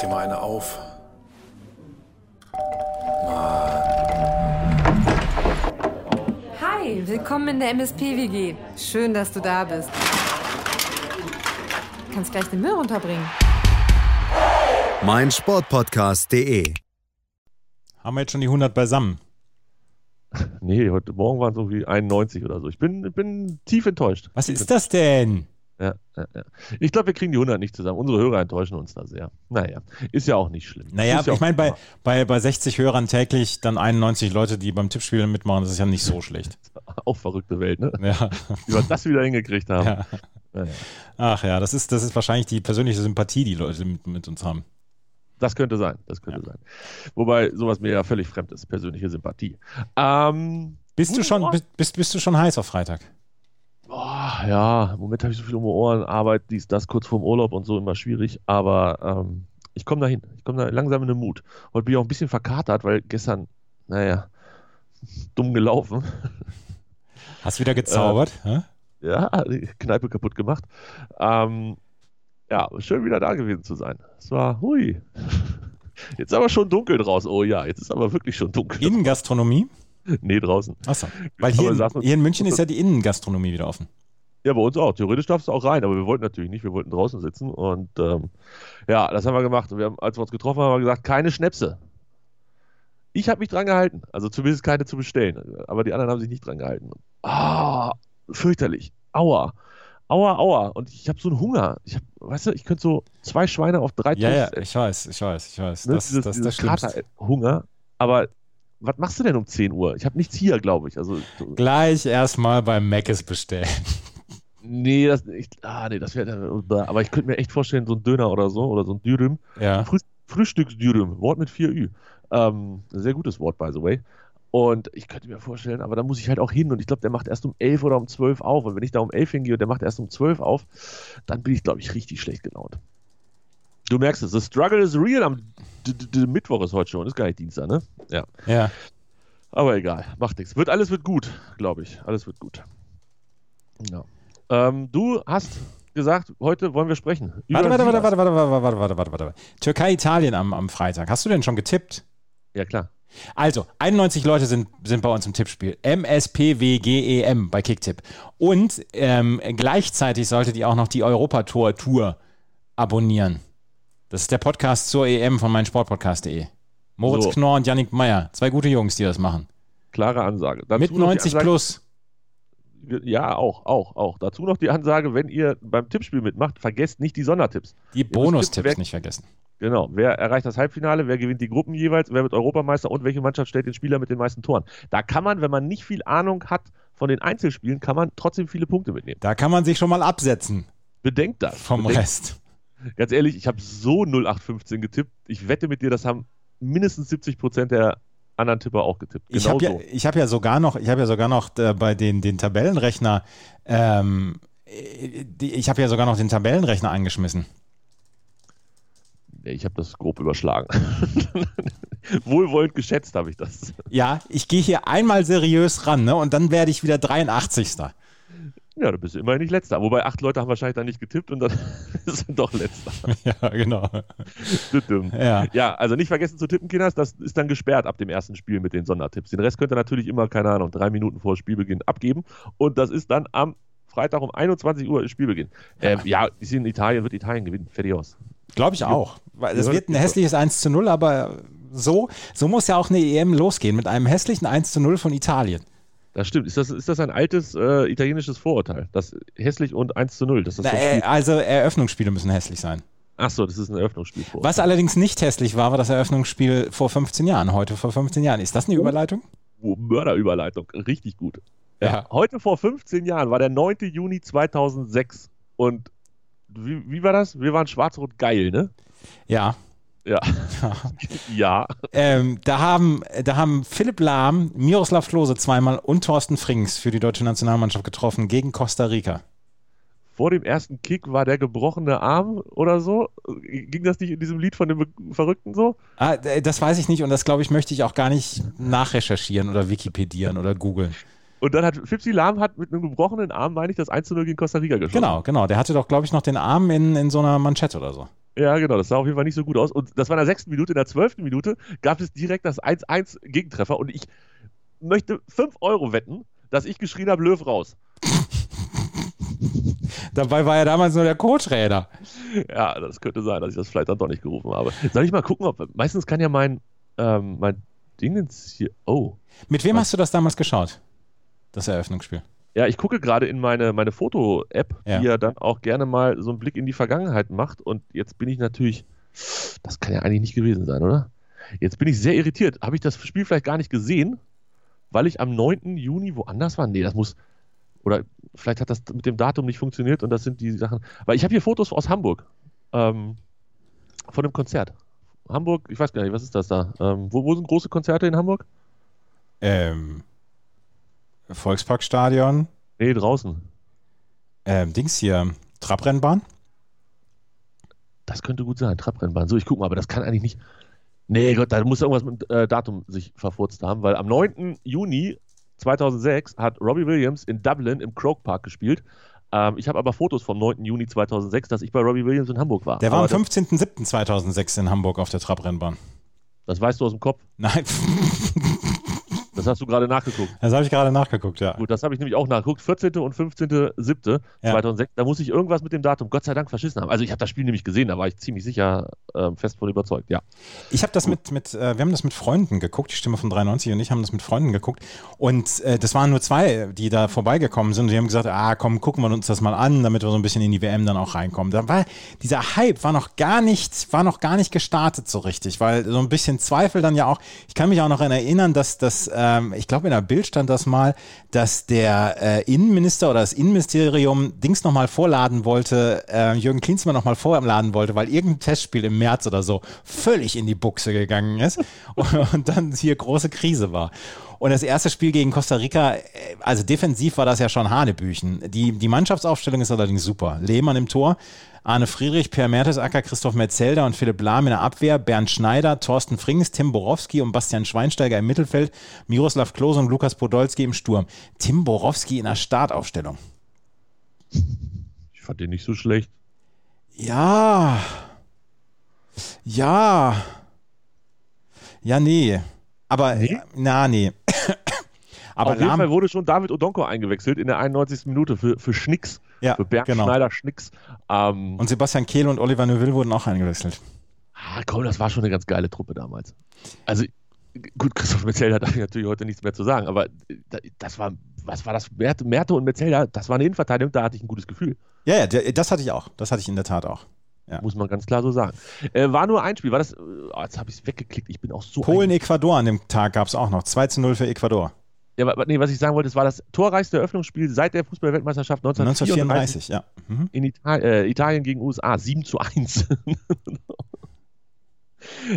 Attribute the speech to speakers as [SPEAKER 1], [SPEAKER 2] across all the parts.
[SPEAKER 1] dir mal eine auf.
[SPEAKER 2] Hi, willkommen in der MSP-WG. Schön, dass du da bist. Du kannst gleich den Müll runterbringen.
[SPEAKER 3] mein Sportpodcast.de.
[SPEAKER 4] Haben wir jetzt schon die 100 beisammen?
[SPEAKER 5] Nee, heute Morgen waren es irgendwie 91 oder so. Ich bin, bin tief enttäuscht.
[SPEAKER 4] Was ist das denn?
[SPEAKER 5] Ja, ja, ja. Ich glaube, wir kriegen die 100 nicht zusammen. Unsere Hörer enttäuschen uns da sehr. Naja, ist ja auch nicht schlimm.
[SPEAKER 4] Naja,
[SPEAKER 5] ja
[SPEAKER 4] ich meine, bei, bei, bei 60 Hörern täglich dann 91 Leute, die beim Tippspiel mitmachen, das ist ja nicht so schlecht.
[SPEAKER 5] Auch verrückte Welt, ne?
[SPEAKER 4] Ja.
[SPEAKER 5] Wie wir das wieder hingekriegt haben.
[SPEAKER 4] ja.
[SPEAKER 5] Naja.
[SPEAKER 4] Ach ja, das ist, das ist wahrscheinlich die persönliche Sympathie, die Leute mit, mit uns haben.
[SPEAKER 5] Das könnte sein, das könnte sein. Wobei sowas mir ja völlig fremd ist, persönliche Sympathie. Ähm,
[SPEAKER 4] Bist du schon, bist, bist, bist du schon heiß auf Freitag?
[SPEAKER 5] Boah, ja, im Moment habe ich so viel um die Ohren, Arbeit, dies, das, kurz vorm Urlaub und so immer schwierig, aber ähm, ich komme dahin. Ich komme da langsam in den Mut. Heute bin ich auch ein bisschen verkatert, weil gestern, naja, dumm gelaufen.
[SPEAKER 4] Hast du wieder gezaubert? hä?
[SPEAKER 5] ja, die Kneipe kaputt gemacht. Ähm, ja, schön wieder da gewesen zu sein. Es war, hui. Jetzt ist aber schon dunkel draußen. Oh ja, jetzt ist aber wirklich schon dunkel.
[SPEAKER 4] Innengastronomie?
[SPEAKER 5] nee, draußen.
[SPEAKER 4] Achso. Weil hier, in, hier in München ist ja die Innengastronomie wieder offen.
[SPEAKER 5] Ja, bei uns auch. Theoretisch darfst du auch rein, aber wir wollten natürlich nicht. Wir wollten draußen sitzen und ähm, ja, das haben wir gemacht. Und wir haben, als wir uns getroffen haben, haben wir gesagt, keine Schnäpse. Ich habe mich dran gehalten. Also zumindest keine zu bestellen. Aber die anderen haben sich nicht dran gehalten. Ah, fürchterlich. Aua. Aua, aua. Und ich habe so einen Hunger. Ich hab, weißt du, ich könnte so zwei Schweine auf drei
[SPEAKER 4] Ja, ja,
[SPEAKER 5] essen.
[SPEAKER 4] ich weiß, ich weiß, ich weiß.
[SPEAKER 5] Ne?
[SPEAKER 4] Das,
[SPEAKER 5] dieses,
[SPEAKER 4] das ist
[SPEAKER 5] dieses
[SPEAKER 4] das Schlimmste.
[SPEAKER 5] Kater-Hunger. Aber was machst du denn um 10 Uhr? Ich habe nichts hier, glaube ich. Also, so-
[SPEAKER 4] Gleich erstmal beim Mc's bestellen.
[SPEAKER 5] nee, das, ich, ah, nee, das wäre. Aber ich könnte mir echt vorstellen, so ein Döner oder so, oder so ein Dürüm.
[SPEAKER 4] Ja.
[SPEAKER 5] Früh, Frühstücksdürüm, Wort mit 4 Ü. Ähm, sehr gutes Wort, by the way. Und ich könnte mir vorstellen, aber da muss ich halt auch hin und ich glaube, der macht erst um 11 oder um 12 auf. Und wenn ich da um 11 hingehe und der macht erst um 12 auf, dann bin ich, glaube ich, richtig schlecht gelaunt. Du merkst es, the struggle is real. Am D -D -D Mittwoch ist heute schon, ist gar nicht Dienstag, ne? Ja.
[SPEAKER 4] Ja.
[SPEAKER 5] Aber egal, macht nichts. Wird, alles wird gut, glaube ich. Alles wird gut. Ja. Ähm, du hast gesagt, heute wollen wir sprechen.
[SPEAKER 4] Warte, warte, warte, warte, warte, warte, warte, warte, warte, warte. Türkei, Italien am, am Freitag. Hast du denn schon getippt?
[SPEAKER 5] Ja, klar.
[SPEAKER 4] Also, 91 Leute sind, sind bei uns im Tippspiel. MSPWGEM E bei Kicktipp. Und ähm, gleichzeitig solltet ihr auch noch die Europator-Tour abonnieren. Das ist der Podcast zur EM von meinsportpodcast.de. Moritz
[SPEAKER 5] So.
[SPEAKER 4] Knorr und Yannick Meyer. Zwei gute Jungs, die das machen.
[SPEAKER 5] Klare Ansage. Dazu
[SPEAKER 4] Mit
[SPEAKER 5] noch die
[SPEAKER 4] 90
[SPEAKER 5] Ansage-
[SPEAKER 4] plus.
[SPEAKER 5] Ja, auch, auch, auch. Dazu noch die Ansage, wenn ihr beim Tippspiel mitmacht, vergesst nicht die Sondertipps.
[SPEAKER 4] Die Bonustipps nicht vergessen.
[SPEAKER 5] Genau. Wer erreicht das Halbfinale, wer gewinnt die Gruppen jeweils, wer wird Europameister und welche Mannschaft stellt den Spieler mit den meisten Toren. Da kann man, wenn man nicht viel Ahnung hat von den Einzelspielen, kann man trotzdem viele Punkte mitnehmen.
[SPEAKER 4] Da kann man sich schon mal absetzen
[SPEAKER 5] Bedenkt das.
[SPEAKER 4] vom
[SPEAKER 5] Bedenkt,
[SPEAKER 4] Rest.
[SPEAKER 5] Ganz ehrlich, ich habe so 0815 getippt. Ich wette mit dir, das haben mindestens 70 Prozent der anderen Tipper auch getippt.
[SPEAKER 4] Ich
[SPEAKER 5] Genau
[SPEAKER 4] habe ja,
[SPEAKER 5] so.
[SPEAKER 4] ich hab ja sogar noch, ich habe ja sogar noch äh, bei den, den Tabellenrechner, ähm, äh, die, ich habe ja sogar noch den Tabellenrechner angeschmissen.
[SPEAKER 5] Ich habe das grob überschlagen. Wohlwollend geschätzt habe ich das.
[SPEAKER 4] Ja, ich gehe hier einmal seriös ran, ne? Und dann werde ich wieder 83.
[SPEAKER 5] Ja, du bist immerhin nicht letzter. Wobei acht Leute haben wahrscheinlich dann nicht getippt und dann sind doch letzter.
[SPEAKER 4] ja, genau. Ja.
[SPEAKER 5] ja, also nicht vergessen zu tippen, Kinders. Das ist dann gesperrt ab dem ersten Spiel mit den Sondertipps. Den Rest könnt ihr natürlich immer, keine Ahnung, drei Minuten vor Spielbeginn abgeben. Und das ist dann am Freitag um 21 Uhr ist Spielbeginn. Ja, ähm, ja ist in Italien, wird Italien gewinnen. Fertig aus.
[SPEAKER 4] Glaube ich auch. Weil es wird ein hässliches 1 zu 0, aber so, so muss ja auch eine EM losgehen, mit einem hässlichen 1 zu 0 von Italien.
[SPEAKER 5] Das stimmt. Ist das, ist das ein altes äh, italienisches Vorurteil? Das hässlich und 1 zu 0. Das ist
[SPEAKER 4] Na,
[SPEAKER 5] so
[SPEAKER 4] äh, also Eröffnungsspiele müssen hässlich sein.
[SPEAKER 5] Achso, das ist ein Eröffnungsspiel vor.
[SPEAKER 4] Was allerdings nicht hässlich war, war das Eröffnungsspiel vor 15 Jahren, heute vor 15 Jahren. Ist das eine Überleitung?
[SPEAKER 5] Oh, Mörderüberleitung. Richtig gut. Ja.
[SPEAKER 4] Ja.
[SPEAKER 5] Heute vor 15 Jahren war der 9. Juni 2006. Und wie, wie war das? Wir waren schwarz-rot geil, ne?
[SPEAKER 4] Ja.
[SPEAKER 5] Ja. ja.
[SPEAKER 4] Ähm, da, haben, da haben Philipp Lahm, Miroslav Klose zweimal und Thorsten Frings für die deutsche Nationalmannschaft getroffen gegen Costa Rica.
[SPEAKER 5] Vor dem ersten Kick war der gebrochene Arm oder so. Ging das nicht in diesem Lied von dem Verrückten so?
[SPEAKER 4] Ah, d- das weiß ich nicht und das, glaube ich, möchte ich auch gar nicht nachrecherchieren oder Wikipedieren oder googeln.
[SPEAKER 5] Und dann hat Fipsi Lahm hat mit einem gebrochenen Arm, meine ich, das 1 zu 0 gegen Costa Rica geschossen.
[SPEAKER 4] Genau, genau. Der hatte doch, glaube ich, noch den Arm in, in so einer Manschette oder so.
[SPEAKER 5] Ja, genau, das sah auf jeden Fall nicht so gut aus. Und das war in der sechsten Minute, in der zwölften Minute gab es direkt das 1-1 Gegentreffer und ich möchte 5 Euro wetten, dass ich geschrien habe, Löw raus.
[SPEAKER 4] Dabei war ja damals nur der Co-Trainer.
[SPEAKER 5] Ja, das könnte sein, dass ich das vielleicht dann doch nicht gerufen habe. Soll ich mal gucken, ob. Meistens kann ja mein, ähm, mein Dingens hier. Oh.
[SPEAKER 4] Mit wem hast du das damals geschaut? Das Eröffnungsspiel.
[SPEAKER 5] Ja, ich gucke gerade in meine, meine Foto-App,
[SPEAKER 4] Ja.
[SPEAKER 5] die ja dann auch gerne mal so einen Blick in die Vergangenheit macht. Und jetzt bin ich natürlich. Das kann ja eigentlich nicht gewesen sein, oder? Jetzt bin ich sehr irritiert. Habe ich das Spiel vielleicht gar nicht gesehen, weil ich am 9. Juni woanders war? Nee, das muss. Oder vielleicht hat das mit dem Datum nicht funktioniert und das sind die Sachen. Weil ich habe hier Fotos aus Hamburg. Ähm, von dem Konzert. Hamburg, ich weiß gar nicht, was ist das da? Ähm, wo, wo sind große Konzerte in Hamburg?
[SPEAKER 4] Ähm, Volksparkstadion.
[SPEAKER 5] Nee, draußen.
[SPEAKER 4] Ähm, Dings hier. Trabrennbahn.
[SPEAKER 5] Das könnte gut sein, Trabrennbahn. So, ich gucke mal, aber das kann eigentlich nicht. Nee, Gott, da muss irgendwas mit äh, Datum sich verfurzt haben, weil am 9. Juni 2006 hat Robbie Williams in Dublin im Croke Park gespielt. Ähm, ich habe aber Fotos vom 9. Juni 2006, dass ich bei Robbie Williams in Hamburg war.
[SPEAKER 4] Der war
[SPEAKER 5] aber
[SPEAKER 4] am 15.07.2006 in Hamburg auf der Trabrennbahn.
[SPEAKER 5] Das, das weißt du aus dem Kopf.
[SPEAKER 4] Nein,
[SPEAKER 5] Das hast du gerade nachgeguckt.
[SPEAKER 4] das habe ich gerade nachgeguckt, ja.
[SPEAKER 5] Gut, das habe ich nämlich auch nachgeguckt. 14. und 15.07.2006. Da muss ich irgendwas mit dem Datum Gott sei Dank verschissen haben. Also ich habe das Spiel nämlich gesehen, da war ich ziemlich sicher ähm, fest von überzeugt, ja.
[SPEAKER 4] Ich habe das mit, mit äh, wir haben das mit Freunden geguckt, die Stimme von 93 und ich haben das mit Freunden geguckt und äh, das waren nur zwei, die da vorbeigekommen sind und die haben gesagt, ah komm, gucken wir uns das mal an, damit wir so ein bisschen in die WM dann auch reinkommen. Da war, dieser Hype war noch gar nicht, war noch gar nicht gestartet so richtig, weil so ein bisschen Zweifel dann ja auch, ich kann mich auch noch erinnern, dass das, ähm, ich glaube in der Bild stand das mal, dass der äh, Innenminister oder das Innenministerium Dings nochmal vorladen wollte, äh, Jürgen Klinsmann nochmal vorladen wollte, weil irgendein Testspiel im März oder so völlig in die Buchse gegangen ist und, und dann hier große Krise war. Und das erste Spiel gegen Costa Rica, äh, also defensiv war das ja schon Hanebüchen. Die, die Mannschaftsaufstellung ist allerdings super. Lehmann im Tor, Arne Friedrich, Per Mertesacker, Christoph Metzelder und Philipp Lahm in der Abwehr, Bernd Schneider, Thorsten Frings, Tim Borowski und Bastian Schweinsteiger im Mittelfeld, Miroslav Klose und Lukas Podolski im Sturm. Tim Borowski in der Startaufstellung.
[SPEAKER 5] Ich fand den nicht so schlecht.
[SPEAKER 4] Ja. Ja. Ja, nee. Aber,
[SPEAKER 5] Nee?
[SPEAKER 4] na, nee. Aber
[SPEAKER 5] Auf jeden Fall wurde schon David Odonko eingewechselt in der 91. Minute für, für Schnicks.
[SPEAKER 4] Ja,
[SPEAKER 5] für Bernd
[SPEAKER 4] genau.
[SPEAKER 5] Schneider Schnicks. Ähm,
[SPEAKER 4] und Sebastian Kehl und Oliver Neuville wurden auch eingewechselt.
[SPEAKER 5] ah, komm, das war schon eine ganz geile Truppe damals. Also, gut, Christoph Metzelder darf ich natürlich heute nichts mehr zu sagen, aber das war, was war das? Merte, Merte und Metzelder, das war eine Innenverteidigung, da hatte ich ein gutes Gefühl.
[SPEAKER 4] Ja, ja, das hatte ich auch. Das hatte ich in der Tat auch. Ja.
[SPEAKER 5] Muss man ganz klar so sagen. Äh, war nur ein Spiel, war das, äh, oh, jetzt habe ich es weggeklickt, ich bin auch so.
[SPEAKER 4] Polen,
[SPEAKER 5] ein-
[SPEAKER 4] Ecuador an dem Tag gab es auch noch. 2 zu 0 für Ecuador.
[SPEAKER 5] Ja, aber, nee, was ich sagen wollte, es war das torreichste Eröffnungsspiel seit der Fußballweltmeisterschaft 1934
[SPEAKER 4] 1934, ja. Mhm.
[SPEAKER 5] in Ital äh, Italien gegen USA 7 zu 1.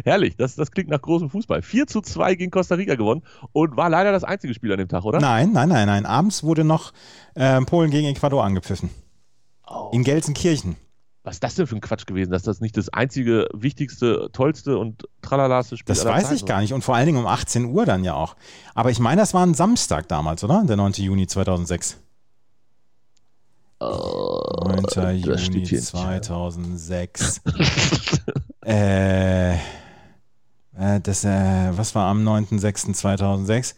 [SPEAKER 5] Herrlich, das, das klingt nach großem Fußball. 4 zu 2 gegen Costa Rica gewonnen und war leider das einzige Spiel an dem Tag, oder?
[SPEAKER 4] Nein, nein, nein, nein. Abends wurde noch äh, Polen gegen Ecuador angepfiffen.
[SPEAKER 5] Oh,
[SPEAKER 4] In Gelsenkirchen.
[SPEAKER 5] Was ist das denn für ein Quatsch gewesen, dass das nicht das einzige, wichtigste, tollste und tralalaste Spiel
[SPEAKER 4] Das weiß
[SPEAKER 5] Zeiten
[SPEAKER 4] ich gar nicht. Und vor allen Dingen um 18 Uhr dann ja auch. Aber ich meine, das war ein Samstag damals, oder? Der 9. Juni 2006. 9.
[SPEAKER 5] Oh, das
[SPEAKER 4] Juni
[SPEAKER 5] steht hier nicht.
[SPEAKER 4] 2006. äh, äh, das, äh, was war am 9.06.2006?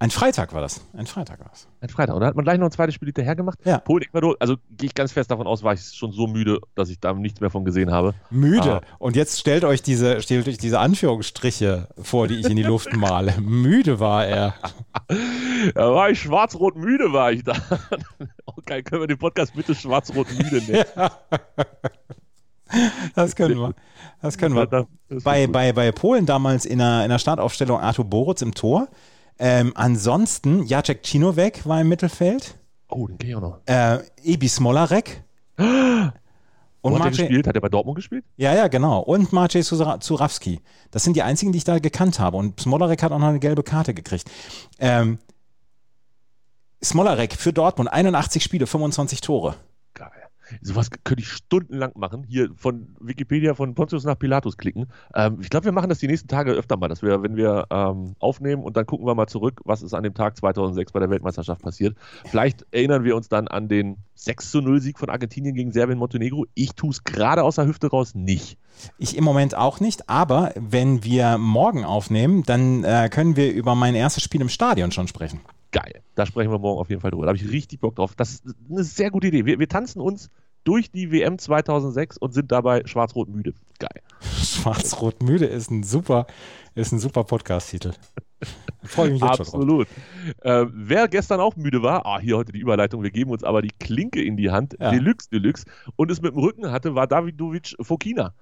[SPEAKER 4] Ein Freitag war das. Ein Freitag war das.
[SPEAKER 5] Ein Freitag. Und da hat man gleich noch ein zweites Spiel hinterher gemacht.
[SPEAKER 4] Ja.
[SPEAKER 5] Polen, Ecuador, also gehe ich ganz fest davon aus, war ich schon so müde, dass ich da nichts mehr von gesehen habe.
[SPEAKER 4] Müde.
[SPEAKER 5] Ah.
[SPEAKER 4] Und jetzt stellt euch diese, stellt euch diese Anführungsstriche vor, die ich in die Luft male. Müde war er.
[SPEAKER 5] Da war ich schwarz-rot müde, war ich da. Okay, können wir den Podcast bitte schwarz-rot müde nennen?
[SPEAKER 4] Das können wir. Das können wir.
[SPEAKER 5] Das
[SPEAKER 4] Bei, bei, bei Polen damals in der, in der Startaufstellung Artur Boruc im Tor. Ähm, ansonsten Jacek Cinowek war im Mittelfeld.
[SPEAKER 5] oh, den kenne ich auch noch.
[SPEAKER 4] Äh, Ebi Smolarek. Und
[SPEAKER 5] Wo hat er
[SPEAKER 4] Maciej,
[SPEAKER 5] gespielt? Hat er bei Dortmund gespielt?
[SPEAKER 4] ja, ja, genau. Und Maciej Zura- Zurawski. Das sind die einzigen, die ich da gekannt habe. Und Smolarek hat auch noch eine gelbe Karte gekriegt. Ähm, Smolarek für Dortmund, 81 Spiele, 25 Tore.
[SPEAKER 5] Sowas könnte ich stundenlang machen. Hier von Wikipedia von Pontius nach Pilatus klicken. Ähm, ich glaube, wir machen das die nächsten Tage öfter mal, dass wir, wenn wir ähm, aufnehmen und dann gucken wir mal zurück, was ist an dem Tag 2006 bei der Weltmeisterschaft passiert. Vielleicht erinnern wir uns dann an den 6 zu 0 Sieg von Argentinien gegen Serbien-Montenegro. Ich tue es gerade aus der Hüfte raus nicht.
[SPEAKER 4] Ich im Moment auch nicht, aber wenn wir morgen aufnehmen, dann äh, können wir über mein erstes Spiel im Stadion schon sprechen.
[SPEAKER 5] Geil. Da sprechen wir morgen auf jeden Fall drüber. Da habe ich richtig Bock drauf. Das ist eine sehr gute Idee. Wir, wir tanzen uns durch die WM 2006 und sind dabei schwarz-rot müde. Geil.
[SPEAKER 4] Schwarz-rot müde ist ein super, ist ein super Podcast-Titel.
[SPEAKER 5] Freue mich jetzt Absolut. schon drauf. Äh, wer gestern auch müde war, ah, hier heute die Überleitung, wir geben uns aber die Klinke in die Hand, ja. Deluxe, Deluxe, und es mit dem Rücken hatte, war Davidovic Fokina.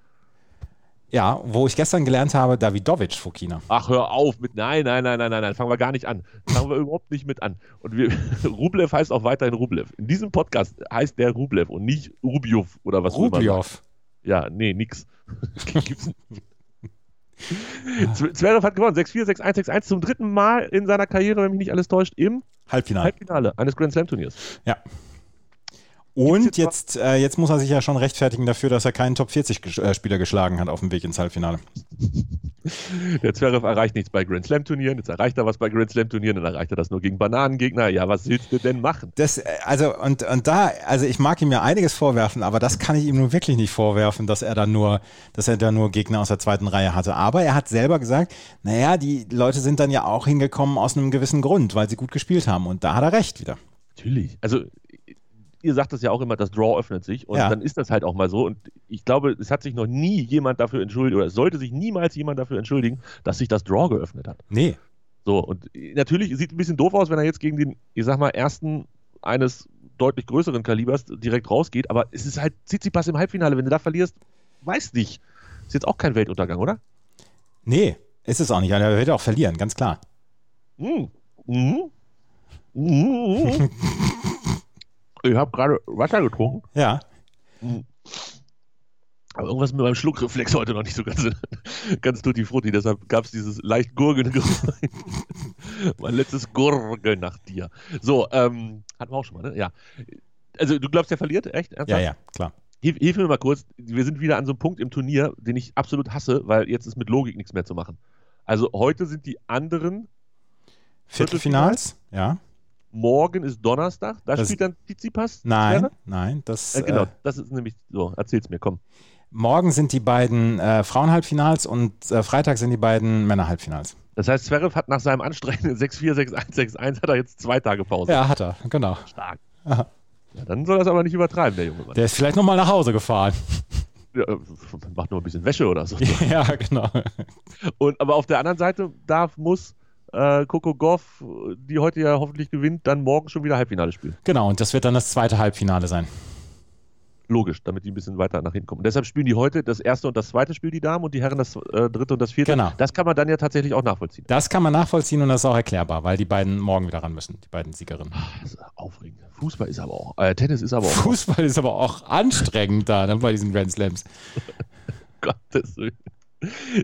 [SPEAKER 4] Ja, wo ich gestern gelernt habe, Davidovic Fokina.
[SPEAKER 5] Ach, hör auf mit, nein, nein, nein, nein, nein, nein, fangen wir gar nicht an. Fangen wir überhaupt nicht mit an. Und wir, Rublev heißt auch weiterhin Rublev. In diesem Podcast heißt der Rublev und nicht Rubiov oder was
[SPEAKER 4] Rubiov.
[SPEAKER 5] Ja, nee, nix. Gibt's Zverev hat gewonnen, 6-4, 6-1, 6-1 zum dritten Mal in seiner Karriere, wenn mich nicht alles täuscht, im
[SPEAKER 4] Halbfinale,
[SPEAKER 5] Halbfinale eines Grand Slam Turniers.
[SPEAKER 4] Ja. Und jetzt, äh, jetzt muss er sich ja schon rechtfertigen dafür, dass er keinen Top 40 äh, Spieler geschlagen hat auf dem Weg ins Halbfinale.
[SPEAKER 5] Der Zverev erreicht nichts bei Grand Slam Turnieren, jetzt erreicht er was bei Grand Slam Turnieren, dann erreicht er das nur gegen Bananengegner. Ja, was willst du denn machen?
[SPEAKER 4] Das, äh, also, und, und da, also ich mag ihm ja einiges vorwerfen, aber das kann ich ihm nun wirklich nicht vorwerfen, dass er da nur, dass er da nur Gegner aus der zweiten Reihe hatte. Aber er hat selber gesagt, naja, die Leute sind dann ja auch hingekommen aus einem gewissen Grund, weil sie gut gespielt haben. Und da hat er recht wieder.
[SPEAKER 5] Natürlich. Also ihr sagt das ja auch immer, das Draw öffnet sich und ja. dann ist das halt auch mal so. Und ich glaube, es hat sich noch nie jemand dafür entschuldigt oder es sollte sich niemals jemand dafür entschuldigen, dass sich das Draw geöffnet hat.
[SPEAKER 4] Nee.
[SPEAKER 5] So, und natürlich sieht es ein bisschen doof aus, wenn er jetzt gegen den, ich sag mal, ersten eines deutlich größeren Kalibers direkt rausgeht, aber es ist halt Tsitsipas im Halbfinale. Wenn du da verlierst, weiß nicht. Ist jetzt auch kein Weltuntergang, oder?
[SPEAKER 4] Nee, ist es auch nicht. Er wird auch verlieren, ganz klar.
[SPEAKER 5] Mhm. Mhm. Mhm. Ich habe gerade Wasser getrunken.
[SPEAKER 4] Ja.
[SPEAKER 5] Aber irgendwas mit meinem Schluckreflex heute noch nicht so ganz, ganz tutti frutti. Deshalb gab es dieses leicht gurgelnde mein letztes Gurgeln nach dir. So, ähm, hatten wir auch schon mal, ne? Ja. Also, du glaubst, der verliert? Echt?
[SPEAKER 4] Ernsthaft? Ja, ja, klar.
[SPEAKER 5] Hilf, hilf, mir mal kurz. Wir sind wieder an so einem Punkt im Turnier, den ich absolut hasse, weil jetzt ist mit Logik nichts mehr zu machen. Also, heute sind die anderen
[SPEAKER 4] Viertelfinals, ja.
[SPEAKER 5] Morgen ist Donnerstag. Da das spielt dann Tsitsipas?
[SPEAKER 4] Nein, wäre? nein. Das,
[SPEAKER 5] äh, genau, äh, das ist nämlich so. Erzähl's mir, komm.
[SPEAKER 4] Morgen sind die beiden äh, Frauenhalbfinals und äh, Freitag sind die beiden Männerhalbfinals.
[SPEAKER 5] Das heißt, Zverev hat nach seinem anstrengenden 6-4, 6-1, 6-1 hat er jetzt zwei Tage Pause.
[SPEAKER 4] Ja, hat er, genau.
[SPEAKER 5] Stark. Aha. Ja, dann soll er es aber nicht übertreiben, der junge Mann.
[SPEAKER 4] Der ist vielleicht nochmal nach Hause gefahren.
[SPEAKER 5] Ja, macht nur ein bisschen Wäsche oder so.
[SPEAKER 4] ja, genau.
[SPEAKER 5] Und aber auf der anderen Seite darf, muss äh, Coco Goff, die heute ja hoffentlich gewinnt, dann morgen schon wieder Halbfinale spielen.
[SPEAKER 4] Genau, und das wird dann das zweite Halbfinale sein.
[SPEAKER 5] Logisch, damit die ein bisschen weiter nach hinten kommen. Und deshalb spielen die heute das erste und das zweite Spiel, die Damen, und die Herren das äh, dritte und das vierte.
[SPEAKER 4] Genau.
[SPEAKER 5] Das kann man dann ja tatsächlich auch nachvollziehen.
[SPEAKER 4] Das kann man nachvollziehen und das ist auch erklärbar, weil die beiden morgen wieder ran müssen, die beiden Siegerinnen.
[SPEAKER 5] Ach, das ist aufregend. Fußball ist aber auch, äh, Tennis ist aber auch.
[SPEAKER 4] Fußball ist aber auch anstrengend da ne, bei diesen Grand Slams.
[SPEAKER 5] Gottes Willen.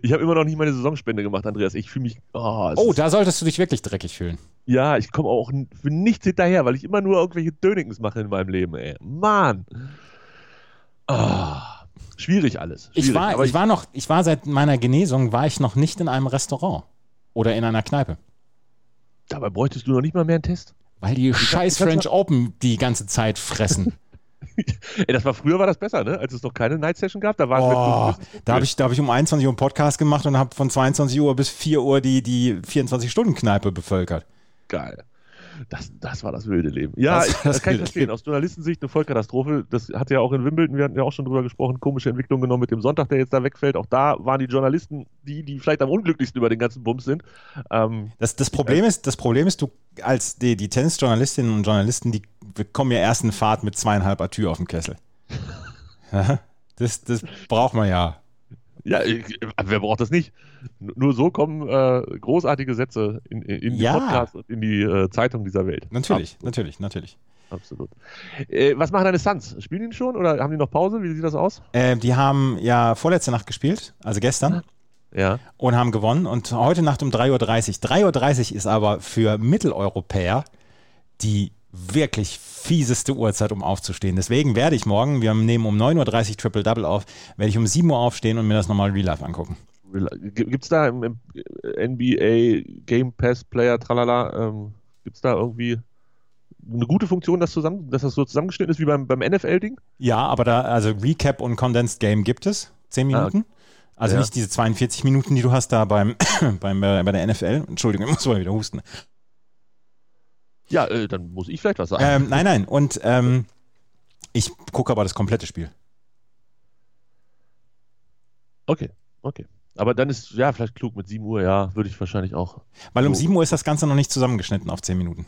[SPEAKER 5] Ich habe immer noch nicht meine Saisonspende gemacht, Andreas. Ich fühle mich.
[SPEAKER 4] Oh, oh da solltest du dich wirklich dreckig fühlen.
[SPEAKER 5] Ja, ich komme auch für nichts hinterher, weil ich immer nur irgendwelche Dönigens mache in meinem Leben, ey. Mann. Oh, schwierig alles. Schwierig,
[SPEAKER 4] ich, war, ich, ich war noch, ich war seit meiner Genesung, war ich noch nicht in einem Restaurant oder in einer Kneipe.
[SPEAKER 5] Dabei bräuchtest du noch nicht mal mehr einen Test.
[SPEAKER 4] Weil die scheiß French Open die ganze Zeit fressen.
[SPEAKER 5] Ey, das war früher war das besser, ne? Als es noch keine Night Session gab, da war
[SPEAKER 4] oh, Da habe ich, hab ich um 21 Uhr einen Podcast gemacht und habe von 22 Uhr bis 4 Uhr die, die 24-Stunden-Kneipe bevölkert.
[SPEAKER 5] Geil. Das, das war das wilde Leben. Ja, das, ich, das kann ich verstehen. Aus Journalistensicht eine Vollkatastrophe. Das hat ja auch in Wimbledon, wir hatten ja auch schon drüber gesprochen, komische Entwicklung genommen mit dem Sonntag, der jetzt da wegfällt. Auch da waren die Journalisten die, die vielleicht am unglücklichsten über den ganzen Bums sind.
[SPEAKER 4] Ähm, das, das, Problem äh, ist, das Problem ist, du als die, die Tennisjournalistinnen und Journalisten, die kommen ja erst in Fahrt mit zweieinhalb Atür auf dem Kessel. das, das braucht man ja.
[SPEAKER 5] Ja, wer braucht das nicht? Nur so kommen äh, großartige Sätze in, in die ja. Podcasts und in die äh, Zeitung dieser Welt.
[SPEAKER 4] Natürlich, Absolut. natürlich, natürlich.
[SPEAKER 5] Absolut. Äh, was machen deine Suns? Spielen die schon oder haben die noch Pause? Wie sieht das aus?
[SPEAKER 4] Äh, die haben ja vorletzte Nacht gespielt, also gestern.
[SPEAKER 5] Ja.
[SPEAKER 4] Und haben gewonnen. Und heute Nacht um 3.30 Uhr. 3.30 Uhr ist aber für Mitteleuropäer die wirklich fieseste Uhrzeit, um aufzustehen. Deswegen werde ich morgen, wir nehmen um 9.30 Uhr Triple Double auf, werde ich um 7 Uhr aufstehen und mir das nochmal Real Life angucken.
[SPEAKER 5] Gibt es da im, im, NBA Game Pass Player, tralala, ähm, gibt es da irgendwie eine gute Funktion, dass, zusammen, dass das so zusammengeschnitten ist wie beim, beim NFL-Ding?
[SPEAKER 4] Ja, aber da, also Recap und Condensed Game gibt es, 10 Minuten. Ah, okay. Also ja. nicht diese 42 Minuten, die du hast da beim, beim äh, bei der NFL. Entschuldigung, ich muss mal wieder husten.
[SPEAKER 5] Ja, äh, dann muss ich vielleicht was sagen.
[SPEAKER 4] Ähm, nein, nein. Und ähm, ich gucke aber das komplette Spiel.
[SPEAKER 5] Okay, okay. Aber dann ist, ja, vielleicht klug mit 7 Uhr, ja, würde ich wahrscheinlich auch.
[SPEAKER 4] Weil um 7 Uhr ist das Ganze noch nicht zusammengeschnitten auf 10 Minuten.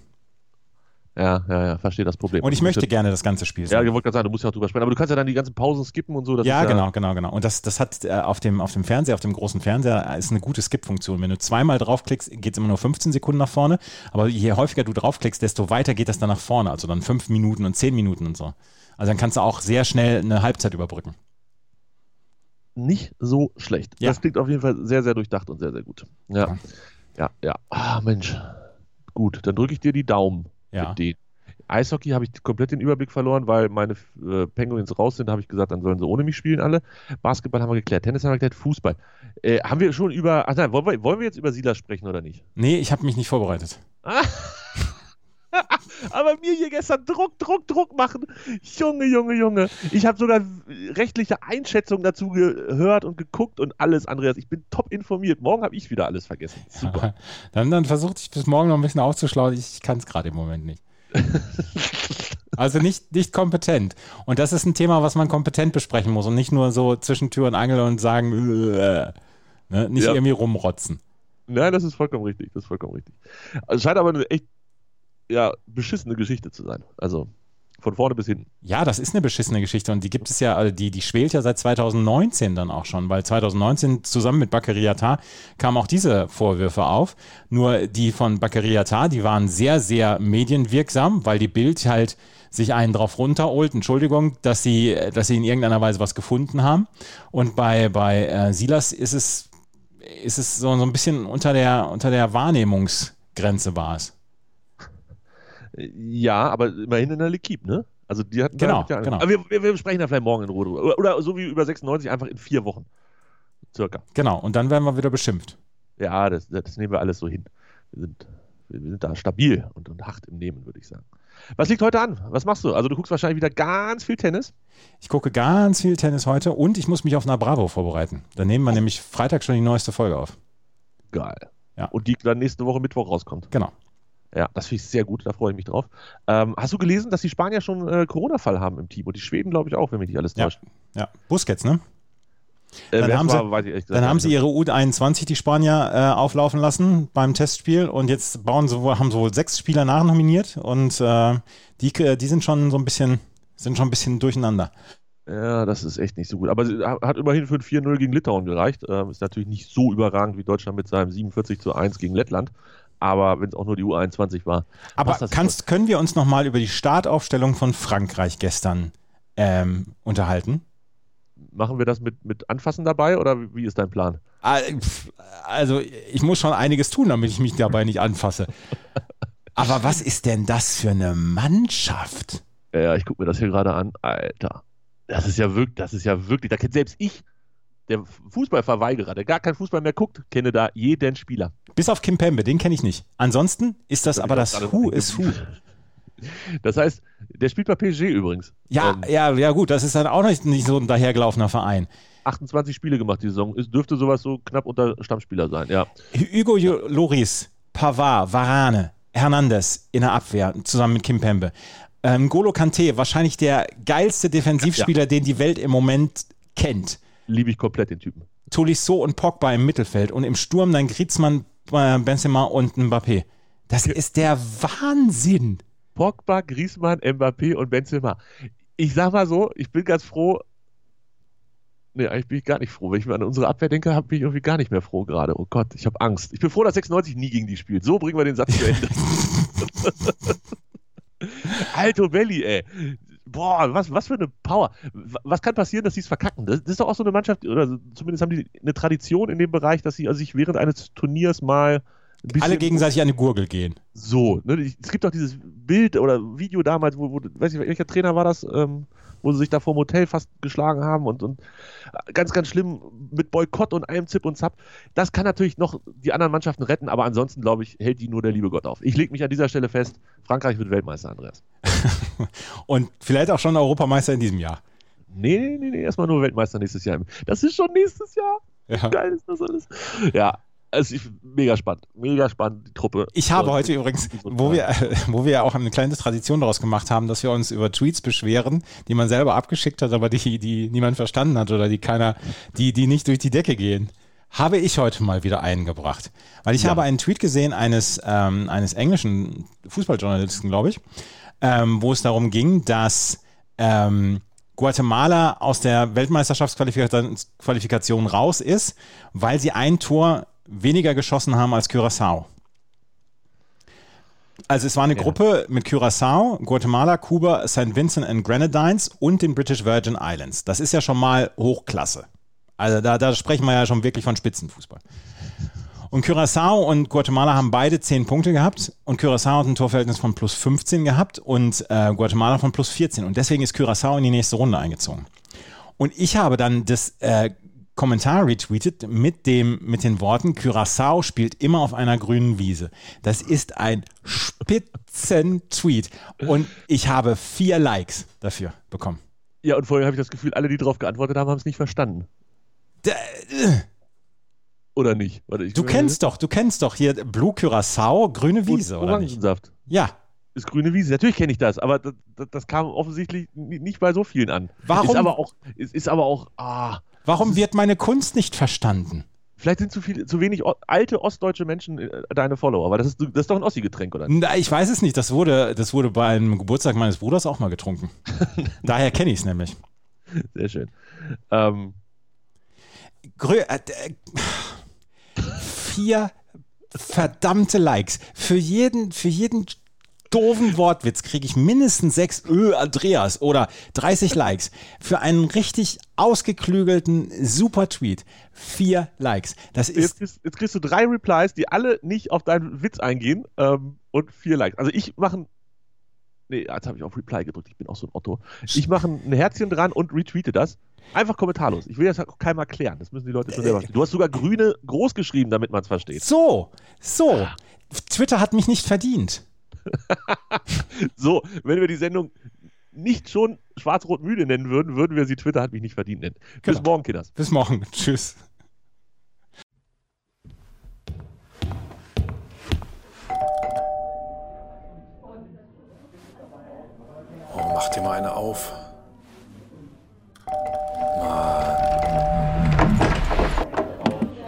[SPEAKER 5] Ja, ja, ja, verstehe das Problem.
[SPEAKER 4] Und ich möchte gerne das ganze Spiel
[SPEAKER 5] sehen. Ja, ich wollte gerade sagen, du musst ja auch drüber sprechen, aber du kannst ja dann die ganzen Pausen skippen und so.
[SPEAKER 4] ja, ja, genau, genau, genau. Und das, das hat äh, auf, dem, auf dem Fernseher, auf dem großen Fernseher, ist eine gute Skip-Funktion. Wenn du zweimal draufklickst, geht es immer nur 15 Sekunden nach vorne. Aber je häufiger du draufklickst, desto weiter geht das dann nach vorne. Also dann 5 Minuten und 10 Minuten und so. Also dann kannst du auch sehr schnell eine Halbzeit überbrücken.
[SPEAKER 5] Nicht so schlecht. Ja. Das klingt auf jeden Fall sehr, sehr durchdacht und sehr, sehr gut. Ja, ja, ja. Ah, Mensch. Gut, dann drücke ich dir die Daumen.
[SPEAKER 4] Ja.
[SPEAKER 5] Eishockey habe ich komplett den Überblick verloren, weil meine äh, Penguins raus sind. habe ich gesagt, dann sollen sie ohne mich spielen alle. Basketball haben wir geklärt, Tennis haben wir geklärt, Fußball. Äh, haben wir schon über. Ach nein, wollen wir, wollen wir jetzt über Silas sprechen oder nicht?
[SPEAKER 4] Nee, ich habe mich nicht vorbereitet.
[SPEAKER 5] Aber mir hier gestern Druck, Druck, Druck machen. Junge, Junge, Junge. Ich habe sogar rechtliche Einschätzungen dazu gehört und geguckt und alles, Andreas. Ich bin top informiert. Morgen habe ich wieder alles vergessen. Super.
[SPEAKER 4] dann, dann versuche ich bis morgen noch ein bisschen aufzuschlauen. Ich kann es gerade im Moment nicht. Also nicht, nicht kompetent. Und das ist ein Thema, was man kompetent besprechen muss und nicht nur so zwischen Tür und Angel und sagen, äh, ne? nicht ja. irgendwie rumrotzen.
[SPEAKER 5] Nein, das ist vollkommen richtig. Das ist vollkommen richtig. Also, es scheint aber eine echt ja, beschissene Geschichte zu sein. Also von vorne bis hinten.
[SPEAKER 4] Ja, das ist eine beschissene Geschichte und die gibt es ja, also die, die schwelt ja seit 2019 dann auch schon, weil 2019 zusammen mit Bakariata kamen auch diese Vorwürfe auf. Nur die von Bakariata, die waren sehr, sehr medienwirksam, weil die Bild halt sich einen drauf runterholt, Entschuldigung, dass sie, dass sie in irgendeiner Weise was gefunden haben. Und bei, bei äh, Silas ist es, ist es so, so ein bisschen unter der, unter der Wahrnehmungsgrenze war es.
[SPEAKER 5] Ja, aber immerhin in der L'Equipe, ne? Also die hatten
[SPEAKER 4] genau, ja genau.
[SPEAKER 5] Aber wir, wir, wir, sprechen da vielleicht morgen in Ruhe drüber. Oder, oder, so wie über 96 einfach in vier Wochen. Circa.
[SPEAKER 4] Genau, und dann werden wir wieder beschimpft.
[SPEAKER 5] Ja, das, das nehmen wir alles so hin. Wir sind, wir sind da stabil und, und hart im Nehmen, würde ich sagen. Was liegt heute an? Was machst du? Also du guckst wahrscheinlich wieder ganz viel Tennis.
[SPEAKER 4] Ich gucke ganz viel Tennis heute und ich muss mich auf einer Bravo vorbereiten. Da nehmen wir oh. nämlich Freitag schon die neueste Folge auf.
[SPEAKER 5] Geil. Ja. Und die dann nächste Woche Mittwoch rauskommt.
[SPEAKER 4] Genau.
[SPEAKER 5] Ja, das finde ich sehr gut, da freue ich mich drauf. Ähm, hast du gelesen, dass die Spanier schon äh, Corona-Fall haben im Team und die Schweden, glaube ich, auch, wenn mich nicht alles täuscht.
[SPEAKER 4] Ja, ja. Busquets, ne? Äh, dann haben, war, sie, dann haben sie ihre U21, die Spanier, äh, auflaufen lassen beim Testspiel und jetzt bauen sie, haben sie wohl sechs Spieler nachnominiert und äh, die, äh, die sind schon so ein bisschen, sind schon ein bisschen durcheinander.
[SPEAKER 5] Ja, das ist echt nicht so gut. Aber sie hat immerhin für ein 4-0 gegen Litauen gereicht. Ähm, ist natürlich nicht so überragend wie Deutschland mit seinem 47 zu 1 gegen Lettland aber wenn es auch nur die U21 war.
[SPEAKER 4] Aber kannst, können wir uns nochmal über die Startaufstellung von Frankreich gestern ähm, unterhalten?
[SPEAKER 5] Machen wir das mit, mit Anfassen dabei oder wie ist dein Plan?
[SPEAKER 4] Ah, also, ich muss schon einiges tun, damit ich mich dabei nicht anfasse. Aber was ist denn das für eine Mannschaft?
[SPEAKER 5] Ja, ich gucke mir das hier gerade an. Alter. Das ist ja wirklich, das ist ja wirklich, da kennt selbst ich der Fußballverweigerer, der gar keinen Fußball mehr guckt, kenne da jeden Spieler.
[SPEAKER 4] Bis auf Kim Pembe, den kenne ich nicht. Ansonsten ist das, das aber das Who ist Who.
[SPEAKER 5] Das heißt, der spielt bei PSG übrigens.
[SPEAKER 4] Ja, ähm, ja, ja, gut, das ist dann auch nicht, nicht so ein dahergelaufener Verein.
[SPEAKER 5] 28 Spiele gemacht die Saison. Es dürfte sowas so knapp unter Stammspieler sein, ja.
[SPEAKER 4] Hugo Loris, Pavard, Varane, Hernandez in der Abwehr, zusammen mit Kim Pembe. Ähm, Golo Kante, wahrscheinlich der geilste Defensivspieler, ja. den die Welt im Moment kennt
[SPEAKER 5] liebe ich komplett den Typen.
[SPEAKER 4] Tolisso und Pogba im Mittelfeld und im Sturm dann Griezmann, äh, Benzema und Mbappé. Das ist der Wahnsinn.
[SPEAKER 5] Pogba, Griezmann, Mbappé und Benzema. Ich sag mal so, ich bin ganz froh. Nee, eigentlich bin ich gar nicht froh. Wenn ich mir an unsere Abwehr denke, bin ich irgendwie gar nicht mehr froh gerade. Oh Gott, ich habe Angst. Ich bin froh, dass 96 nie gegen die spielt. So bringen wir den Satz zu Ende. Alto Belli, ey boah, was, was für eine Power. Was kann passieren, dass sie es verkacken? Das, das, ist doch auch so eine Mannschaft, oder zumindest haben die eine Tradition in dem Bereich, dass sie also sich während eines Turniers mal ein bisschen-
[SPEAKER 4] Alle gegenseitig an die Gurgel gehen.
[SPEAKER 5] So, ne, es gibt doch dieses Bild oder Video damals, wo, wo weiß ich, welcher Trainer war das, ähm, wo sie sich da vor dem Hotel fast geschlagen haben und, und ganz, ganz schlimm mit Boykott und allem Zip und Zap. Das kann natürlich noch die anderen Mannschaften retten, aber ansonsten, glaube ich, hält die nur der liebe Gott auf. Ich lege mich an dieser Stelle fest, Frankreich wird Weltmeister, Andreas.
[SPEAKER 4] Und vielleicht auch schon Europameister in diesem Jahr.
[SPEAKER 5] Nee, nee, nee, nee, erstmal nur Weltmeister nächstes Jahr. Das ist schon nächstes Jahr.
[SPEAKER 4] Ja.
[SPEAKER 5] Geil ist das alles. Ja, also ich, mega spannend. Mega spannend, die Truppe.
[SPEAKER 4] Ich habe heute übrigens, wo wir, wo wir ja auch eine kleine Tradition daraus gemacht haben, dass wir uns über Tweets beschweren, die man selber abgeschickt hat, aber die, die niemand verstanden hat oder die keiner, die, die nicht durch die Decke gehen, habe ich heute mal wieder eingebracht. Weil ich
[SPEAKER 5] Ja.
[SPEAKER 4] habe einen Tweet gesehen eines, ähm, eines englischen Fußballjournalisten, glaube ich, ähm, wo es darum ging, dass ähm, Guatemala aus der Weltmeisterschaftsqualifikation raus ist, weil sie ein Tor weniger geschossen haben als Curaçao. Also es war eine
[SPEAKER 5] Ja.
[SPEAKER 4] Gruppe mit Curaçao, Guatemala, Kuba, St. Vincent and Grenadines und den British Virgin Islands. Das ist ja schon mal Hochklasse. Also da, da sprechen wir ja schon wirklich von Spitzenfußball. Und Curaçao und Guatemala haben beide 10 Punkte gehabt und Curaçao hat ein Torverhältnis von plus 15 gehabt und äh, Guatemala von plus 14. Und deswegen ist Curaçao in die nächste Runde eingezogen. Und ich habe dann das äh, Kommentar retweetet mit, dem, mit den Worten, Curaçao spielt immer auf einer grünen Wiese. Das ist ein Spitzen-Tweet. Und ich habe vier Likes dafür bekommen.
[SPEAKER 5] Ja, und vorher habe ich das Gefühl, alle, die darauf geantwortet haben, haben es nicht verstanden.
[SPEAKER 4] D- äh,
[SPEAKER 5] Oder nicht? Warte,
[SPEAKER 4] Du kennst doch, du kennst doch hier Blue Curaçao, grüne Wiese, oder nicht? Ja.
[SPEAKER 5] Ist grüne Wiese. Natürlich kenne ich das, aber das, das, kam offensichtlich ni- nicht bei so vielen an.
[SPEAKER 4] Warum?
[SPEAKER 5] Ist aber auch, ist, ist aber auch, ah,
[SPEAKER 4] Warum wird meine Kunst nicht verstanden?
[SPEAKER 5] vielleicht sind zu viele, zu wenig alte ostdeuche Menschen äh, deine Follower, aber das ist, das ist doch ein Ossi-Getränk, oder? nicht?
[SPEAKER 4] Na, ich weiß es nicht. Das wurde, das wurde bei einem Geburtstag meines Bruders auch mal getrunken. Daher kenne ich es nämlich.
[SPEAKER 5] Sehr schön. Ähm,
[SPEAKER 4] Grö äh, äh, vier verdammte Likes. Für jeden, für jeden doofen Wortwitz kriege ich mindestens sechs Ö, Andreas oder 30 Likes. Für einen richtig ausgeklügelten, super Tweet. Vier Likes. Das
[SPEAKER 5] jetzt,
[SPEAKER 4] ist.
[SPEAKER 5] kriegst, jetzt kriegst du drei Replies, die alle nicht auf deinen Witz eingehen ähm, und vier Likes. Also ich mache ein. Nee, jetzt habe ich auf Reply gedrückt. Ich bin auch so ein Otto. Ich mache ein Herzchen dran und retweete das. Einfach kommentarlos. Ich will das auch keinem erklären. Das müssen die Leute schon selber verstehen. Du hast sogar grüne groß geschrieben, damit man es versteht.
[SPEAKER 4] So, so. Twitter hat mich nicht verdient.
[SPEAKER 5] So, wenn wir die Sendung nicht schon schwarz-rot müde nennen würden, würden wir sie Twitter hat mich nicht verdient nennen. Bis
[SPEAKER 4] Genau.
[SPEAKER 5] morgen, Kinders.
[SPEAKER 4] Bis morgen. Tschüss.
[SPEAKER 1] Oh, mach dir mal eine auf.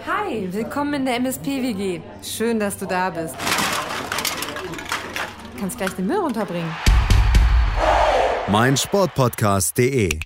[SPEAKER 2] Hi, willkommen in der MSP-WG. Schön, dass du da bist. Kannst gleich den Müll runterbringen.
[SPEAKER 3] meinsportpodcast.de